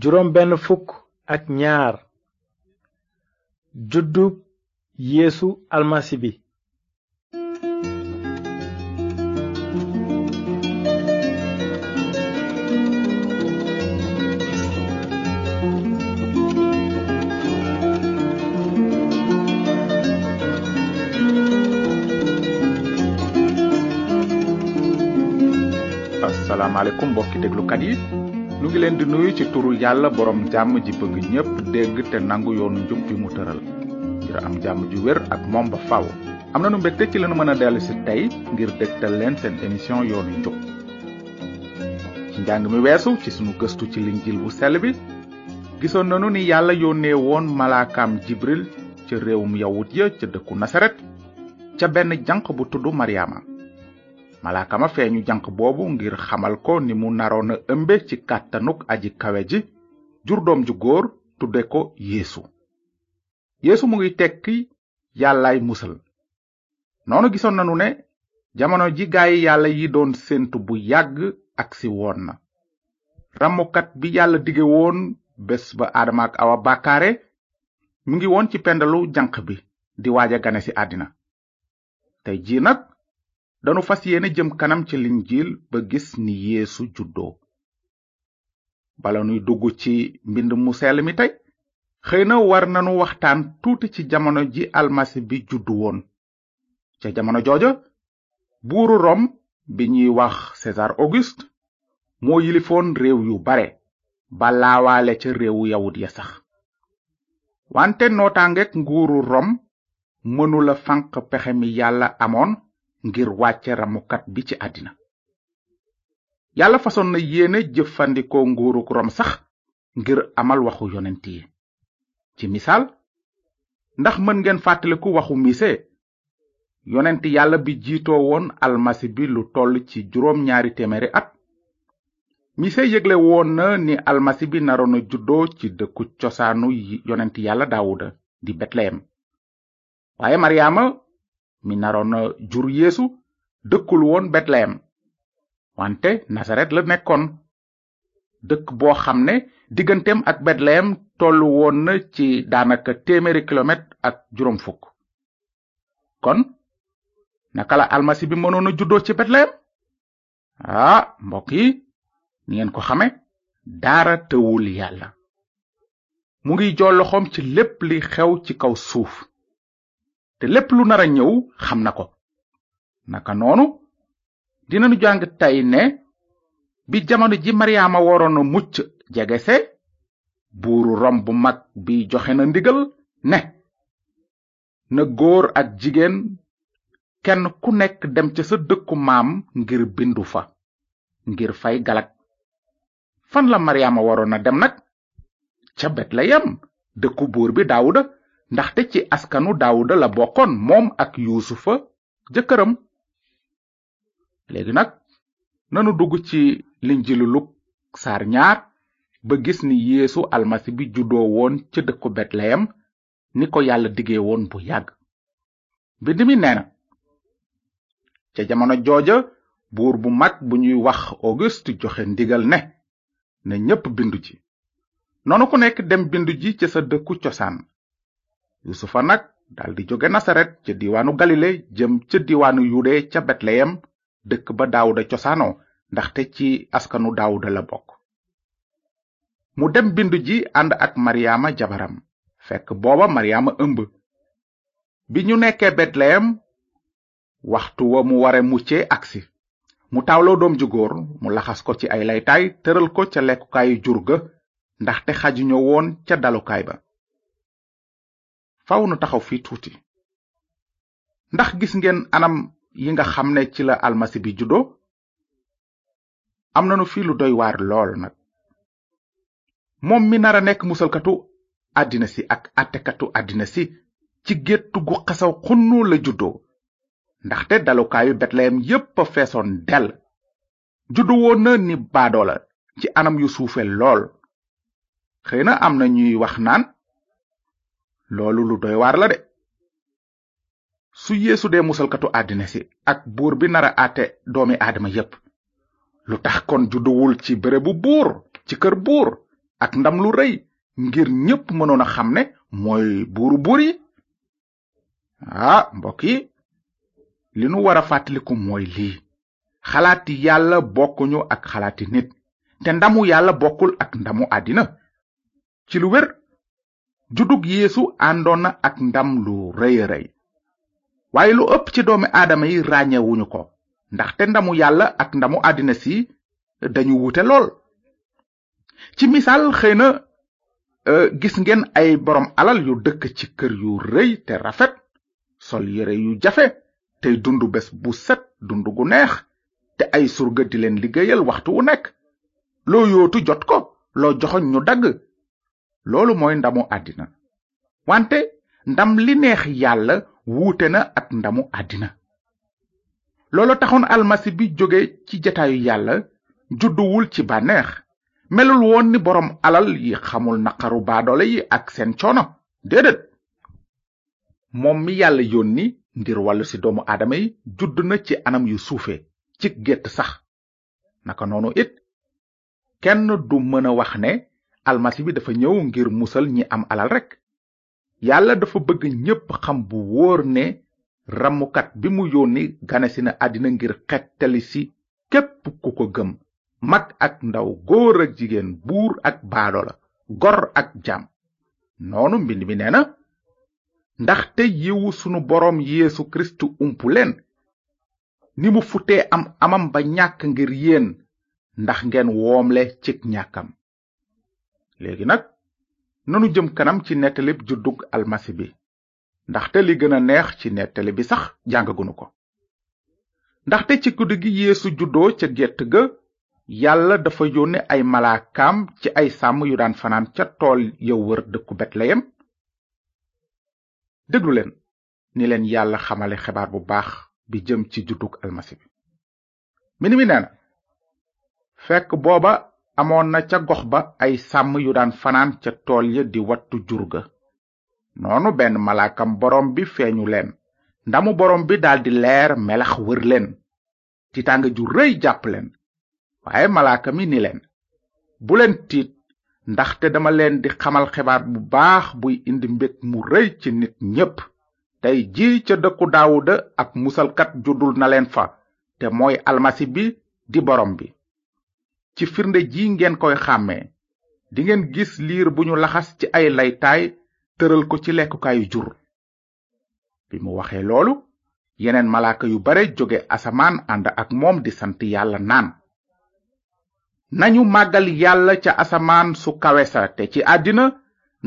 juróom benn fukk ak ñaar juddub yeesu almasi bi asalaamaaleykum mbokki déglukat yi nu ngi leen di nuyu ci turu yàlla borom jàmm ji bëgg ñépp dégg te nangu yoonu njub bi mu tëral ngir am jàmm ju wér ak moom ba faw am na nu mbégte ci lanu mën a dellu si tey ngir dégtal leen seen émission yoonu njub ci njàng mi weesu ci sunu gëstu ci linjil bu sell bi gisoon nanu ni yàlla yónnee woon malaakaam jibril ca réewum yawut ya ca dëkku nasaret ca benn janq bu tudd maryaama malaaka ma feeñu janq boobu ngir xamal ko ni mu naroon a ëmbe ci kàttanuk aji kawe ji jur doom ju góor tudde ko yeesu yeesu mu ngi tekki yàllaay musal noonu gisoon nanu ne jamono ji gaay yàlla yi doon séentu bu yàgg agsi woon na rammukat bi yàlla dige woon bés ba aadama ak awa bàkkaare mu ngi woon ci pendalu janq bi di waaja gane ci àddina tey jii nag danu fas yéene jëm kanam ci linjiil ba gis ni yeesu juddoo bala nuy dugg ci mbind mu sell mi tey xëy na war nanu waxtaan tuuti ci jamono ji almasi bi juddu woon ca jamono jooja buuru rom bi ñuy wax césar auguste moo yilifoon réew yu bare ba laawaale ca réewu yawut ya sax wante nootaangeek nguuru rom mënula fànq pexe mi yàlla amoon ngir wàcce ramukat bi ci àddina yàlla fasoon na yéene jëfandikoo nguuruk rom sax ngir amal waxu yonent yi ci misaal ndax mën ngeen fàttaliku waxu mise yonent yàlla bi jiitoo woon almasi bi lu toll ci juróom ñaari téeméeri at mise yëgle woon na ni almasi bi naroon a juddoo ci dëkku cosaanu yonent yàlla daawuda di betleyem waaye maryaama mi naroon a jur yeesu dëkkul woon betleyem wante nasaret la nekkoon dëkk boo xam ne digganteem ak betleyem tollu woon na ci daanaka téeméeri kilomètre ak juróom fukk kon naka la almasi bi mënoon a juddoo ci betleyem ah mbokk yi ni ngeen ko xame dara tëwul yàlla mu ngi joo loxoom ci lépp li xew ci kaw suuf te lépp lu nar a ñëw xam na ko naka noonu dinanu jàng tey ne bi jamono ji maryaama waroon a mucc jegese buuru rom bu mag bi joxe na ndigal ne na góor ak jigéen kenn ku nekk dem ca sa dëkku maam ngir bindu fa ngir fay galag fan la maryaama waroon a dem nag ca betleyem dëkku buur bi daawuda ndaxte ci askanu daawuda la bokkoon moom ak yuusufa jëkkëram léegi nag nanu dugg ci linjilu luk saar ñaar ba gis ni yéesu almasi bi juddoo woon ca dëkku betleyem ni ko yàlla diggee woon bu yàgg mbind mi nee na ca jamono jooja buur bu mag bu ñuy wax auguste joxe ndigal ne na ñépp bindu ji noonu ku nekk dem bindu ji ca sa dëkku cosaan yusufa nag daldi jóge nasaret ca diwaanu galile jëm ca diwaanu yude ca betleyem dëkk ba daawuda cosaanoo ndaxte ci askanu daawuda la bokk mu dem bindu ji ànd ak maryaama jabaram fekk booba maryaama ëmb bi ñu nekkee betleyem waxtu wa mu ware mucce agsi mu tawloo doom ju góor mu laxas ko ci ay laytaay tëral ko ca lekkukaayu jur ga ndaxte xajuñu woon ca dalukaay ba faw nu taxaw fi tuuti ndax gis ngeen anam yi nga xam ne ci la almasi bi juddoo am nanu fi lu doy waar lool nag moom mi nar a nekk musalkatu àddina si ak àttekatu àddina si ci géttu gu xasaw xunnu la juddoo ndaxte dalukaayu betleyem yépp a feesoon del juddu woon na ni baadoola ci anam yu suufe lool xëy na am na ñuy wax naan loolu lu doy waar la de su yeesu dee musalkatu àddina si ak buur bi nara àtte doomi aadama yépp lu tax kon judduwul ci bérébu buur ci kër buur ak ndam lu rëy ngir ñépp mënoon a xam ne mooy buuru buur yi ah mbokk yi li nu war a fàttaliku mooy lii xalaati yàlla bokkuñu ak xalaati nit te ndamu yàlla bokkul ak ndamu àddina ci lu wér juddug yeesu àndoon na ak ndam lu rëy a rëy waaye lu ëpp ci doomi aadama yi ràññewuñu ko ndaxte ndamu yàlla ak ndamu àddina si dañu wute lool ci misaal xëy na euh, gis ngeen ay boroom alal yu dëkk ci kër yu rëy te rafet sol yére yu jafe tey dund bés bu set dund gu neex te ay surga di leen liggéeyal waxtu wu nekk loo yootu jot ko loo joxoñ ñu dagg loolu mooy ndamu àddina wante ndam li neex yàlla wuute na ak ndamu àddina loolu taxoon almasi bi jóge ci jataayu yàlla judduwul ci bànneex melul woon ni boroom alal yi xamul naqaru baadoole yi ak seen coono déedéet moom mi yàlla yónni ngir wàllu ci doomu aadama yi judd na ci anam yu suufe ci gétt sax naka noonu it kenn du mën a wax ne almasi bi dafa ñëw ngir musal ñi am alal rekk yàlla dafa bëgg ñépp xam bu wóor ne ramukat bi mu yónni ganesi na àddina ngir xettali si képp ku ko gëm mag ak ndaw góor ak jigéen buur ak baadoola gor ak jaam noonu mbind mi nee na ndaxte yiwu sunu boroom yeesu kirist umpu leen ni mu futtee am amam ba ñàkk ngir yéen ndax ngeen woomle cig ñàkkam léegi nag nanu jëm kanam ci nettalib juddug almasi bi ndaxte li gën a neex ci nettali bi sax jàngagunu ko ndaxte ci guddi gi yeesu juddoo ca gétt ga yàlla dafa yónne ay malaakaam ci ay sàmm yu daan fanaan ca tool ya wër dëkku betleyem déglu leen ni leen yàlla xamale xebaar bu baax bi jëm ci juddug almasi bi mbind mi nee na fekk booba amoon na ca gox ba ay sàmm yu daan fanaan ca tool ya di wattu jur ga noonu benn malaakam borom bi feeñu leen ndamu borom bi daldi leer melax wër leen tiitaange ju rëy jàpp leen waaye malaaka mi ni leen bu leen tiit ndaxte dama leen di xamal xibaar bu baax buy indi mbég mu rëy ci nit ñépp tey ji ca dëkku daawuda ab musalkat juddul na leen fa te mooy almasi bi di borom bi ci firnde ji ngeen koy xàmmee dingeen gis liir bu ñu laxas ci ay laytaay tëral ko ci lekkukaayu jur bi mu waxee loolu yeneen malaaka yu bare jóge asamaan ànd ak moom di sant yàlla naan nañu màggal yàlla ca asamaan su kawe sa te ci àddina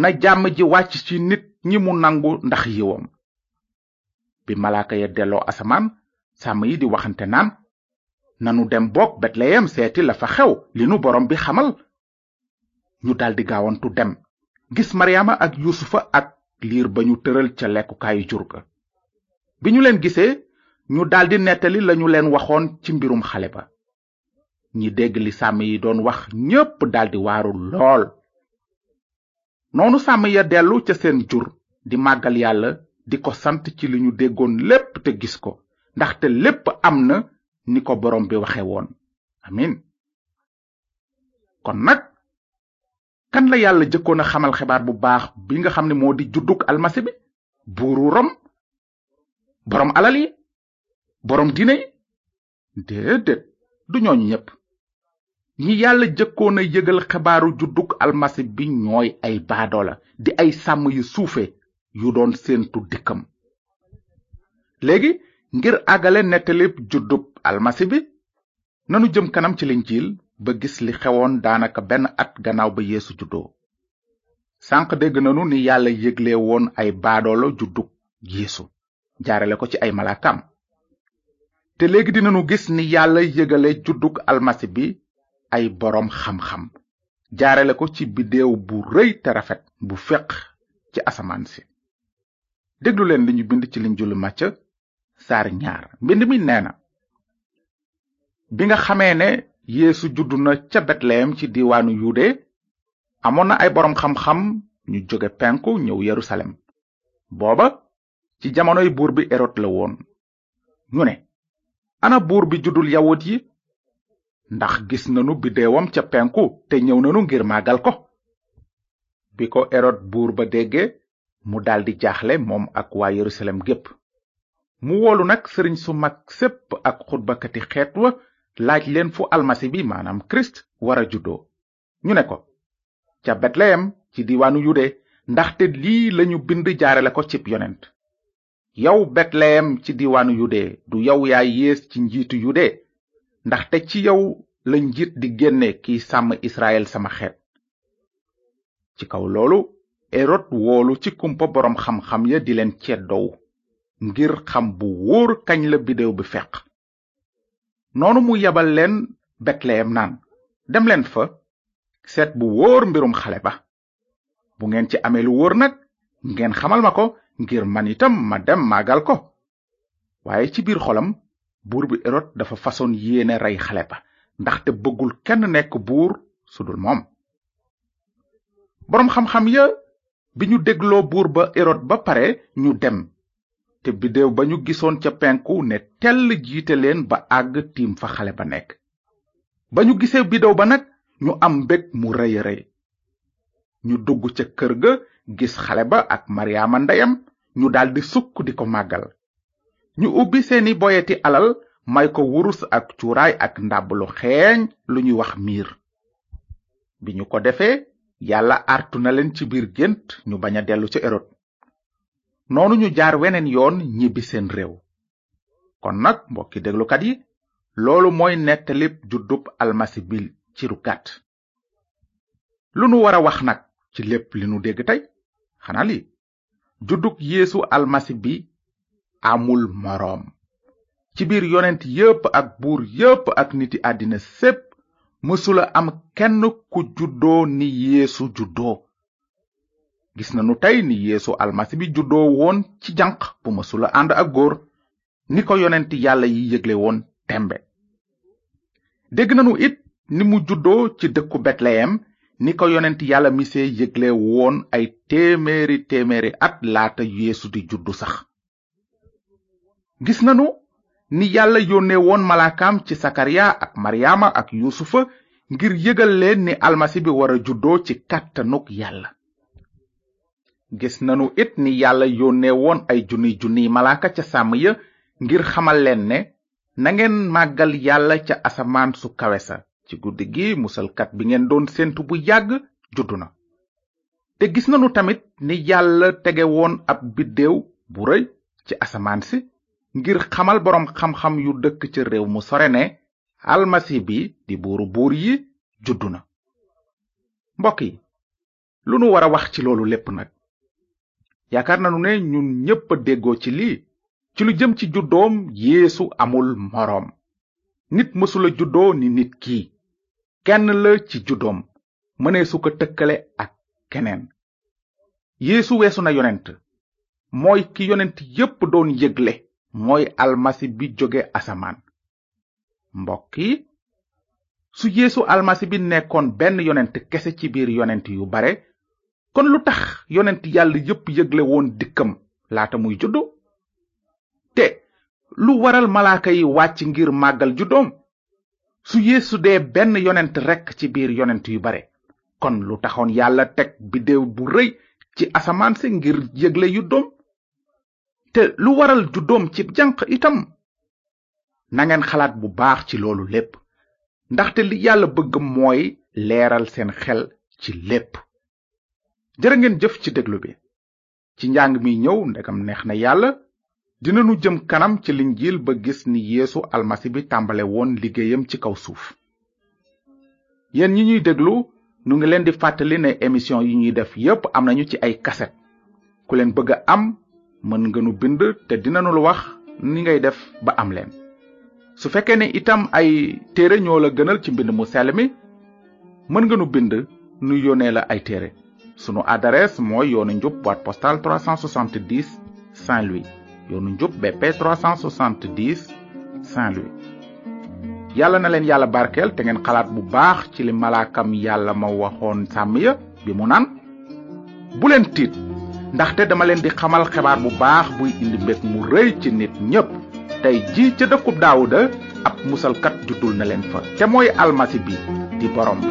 na jàmm ji wàcc ci nit ñi mu nangu ndax yiwam bi malaaka ya delloo asamaan sàmm yi di waxante naan nanu dem boog betleyem seeti la fa xew li nu borom bi xamal ñu daldi gaawantu dem gis maryaama ak yuusufa ak liir ba ñu tëral ca lekkukaayu jur ga bi ñu leen gisee ñu daldi nettali lañu leen waxoon ci mbirum xale ba ñi dégg li sàmm yi doon wax ñépp daldi waaru lool noonu sàmm ya dellu ca seen jur di màggal yàlla di ko sant ci li ñu déggoon lépp te gis ko ndaxte lépp am na ni ko borom bi waxe woon amin kon nag kan la yàlla jëkkoon a xamal xibaar bu baax bi nga xam ne moo di juddug almasi bi buuru rom boroom alal yi boroom diine yi déedéet du ñooñu ñépp ñi yàlla jëkkoon a yëgal xibaaru juddug almasi bi ñooy ay baadoola di ay sàmm yu suufe yu doon séentu dikkam léegi ngir àggale nettalib juddub almasi bi nanu jëm kanam ci linjiil ba gis li xewoon daanaka benn at gannaaw ba yeesu juddoo sànq dégg nanu ni yàlla yégle woon ay baadoolo juddug yeesu jaarale ko ci ay malaakam te léegi dinanu gis ni yàlla yëgale juddug almasi bi ay boroom xam-xam jaarale ko ci biddéew bu rëy te rafet bu feq ci asamaan si déglu leen li ñu bind ci liñ jullu màcc saar ñaar mbind mi nee na bi nga xamee ne yéesu juddu na ca betleyem ci diwaanu yude amoon na ay boroom xam-xam ñu jóge penku ñëw yerusalem booba ci jamonoy buur bi erod la woon ñu ne ana buur bi juddul yawut yi ndax gis nanu biddeewam ca penku te ñëw nanu ngir màggal ko bi ko erod buur ba dégge mu daldi jaaxle moom ak waa yerusalem gépp mu woolu nag sëriñ su mag sépp ak xutbakati xeet wa laaj leen fu almasi bi maanaam kirist wara juddoo ñu ne ko ca betleyem ci diwaanu yude ndaxte lii lañu bind jaarale ko cib yonent yow betleyem ci diiwaanu yude du yow yaa yées ci njiitu yude ndaxte ci yow la njiit di génne kiy sàmm israel sama xeet ci kaw loolu erod woolu ci kumpa boroom xam-xam ya di leen ceddow ngir xam bu wóor kañ la bidéew bi feq noonu mu yebal leen betleyem naan dem leen fa seet bu wóor mbirum xale ba bu ngeen ci amee lu wóor nag ngeen xamal ma ko ngir man itam ma dem màggal ko waaye ci biir xolam buur bi erod dafa fasoon yéene rey xale ba ndaxte bëggul kenn nekk buur su dul moom boroom xam-xam ya bi ñu dégloo buur ba erod ba pare ñu dem te biddéew ba ñu gisoon ca penku ne tell jiite leen ba àgg tiim fa xale ba nekk ba ñu gisee biddéew ba nag ñu am mbég mu rëy rëy ñu dugg ca kër ga gis xale ba ak maryaama ndeyam ñu daldi sukk di ko màggal ñu ubbi seeni boyeti alal may ko wurus ak cuuraay ak ndàbb lu xeeñ lu ñuy wax miir bi ñu ko defee yàlla artu na leen ci biir gént ñu bañ a dellu ca erod noonu ñu jaar weneen yoon ñibbi seen réew kon nag mbokki déglukat yi loolu mooy nettalib juddub almasi bi ci ru gàtt lu nu war a wax nag ci lépp li nu dégg tey xanaa lii juddug yeesu almasi bi amul moroom ci biir yonent yépp ak buur yépp ak niti àddina sépp mësula am kenn ku juddoo ni yeesu juddoo gis nanu tey ni yéesu almasi bi juddoo woon ci janq bu mësula ànd ak góor ni ko yonent yàlla yi yëgle woon tembe dégg nanu it ni mu juddoo ci dëkku betleyem ni ko yonent yàlla mise yëgle woon ay téeméeri téeméeri at laata yeesu di juddu sax gis nanu ni yàlla yónnee woon malaakaam ci sakariya ak maryaama ak yuusufa ngir yëgal leen ni almasi bi war a juddoo ci kàttanug yàlla gis nanu it ni yàlla yónnee woon ay junniy junniy malaaka ca sàmm ya ngir xamal leen ne nangeen màggal yàlla ca asamaan su kawe sa ci guddi gi musalkat bi ngeen doon séentu bu yàgg juddu na te gis nanu tamit ni yàlla tege woon ab biddéew bu rëy ci asamaan si ngir xamal boroom xam-xam yu dëkk ca réew mu sore ne almasi bi di buuru buur yi juddu na mbokk yi lu nu war a wax ci loolu lépp nag yaakaar nanu ne ñun ñépp a déggoo ci lii ci lu jëm ci juddoom yéesu amul moroom nit mësula juddoo ni nit kii kenn la ci juddoom mënee su ko tëkkale ak keneen yeesu weesu na yonent mooy ki yonent yépp doon yëgle mooy almasi bi jóge asamaan mbokk yi su yeesu almasi bi nekkoon benn yonent kese ci biir yonent yu bare kon lu tax yonent yàlla yépp yëgle woon dikkam laata muy juddu te lu waral malaaka yi wàcc ngir màggal juddoom su yeesu dee benn yonent rekk ci biir yonent yu bare kon lu taxoon yàlla teg biddéew bu rëy ci asamaan si ngir yëgle yu doom te lu waral juddoom ci janq itam nangeen xalaat bu baax ci loolu lépp ndaxte li yàlla bëgg mooy leeral seen xel ci lépp jërë ngeen jëf ci déglu bi ci njàng mi ñëw ndegam neex na yàlla dinanu jëm kanam ci linjiil ba gis ni yéesu almasi bi tàmbale woon liggéeyam ci kaw suuf yéen ñi ñuy déglu nu ngi leen di fàttali ne émission yi ñuy def yépp am nañu ci ay kaset ku leen bëgg a am mën nga nu bind te dinanu lu wax ni ngay def ba am leen su fekkee ne itam ay téere ñoo la gënal ci mbind mu sell mi mën nga nu bind nu yónnee la ay téere sunu adresse mooy yoonu njub boîte postale 370 saint louis yoonu njub bp 370 saint louis yàlla na leen yàlla barkeel te ngeen xalaat bu baax ci li malaakam yàlla ma waxoon sàmm ya bi mu naan bu leen tiit ndaxte dama leen di xamal xebaar bu baax buy indi mbég mu rëy ci nit ñépp tey ji ca dëkkub daawuda ab musalkat juddul na leen fa te mooy almasi bi di borom bi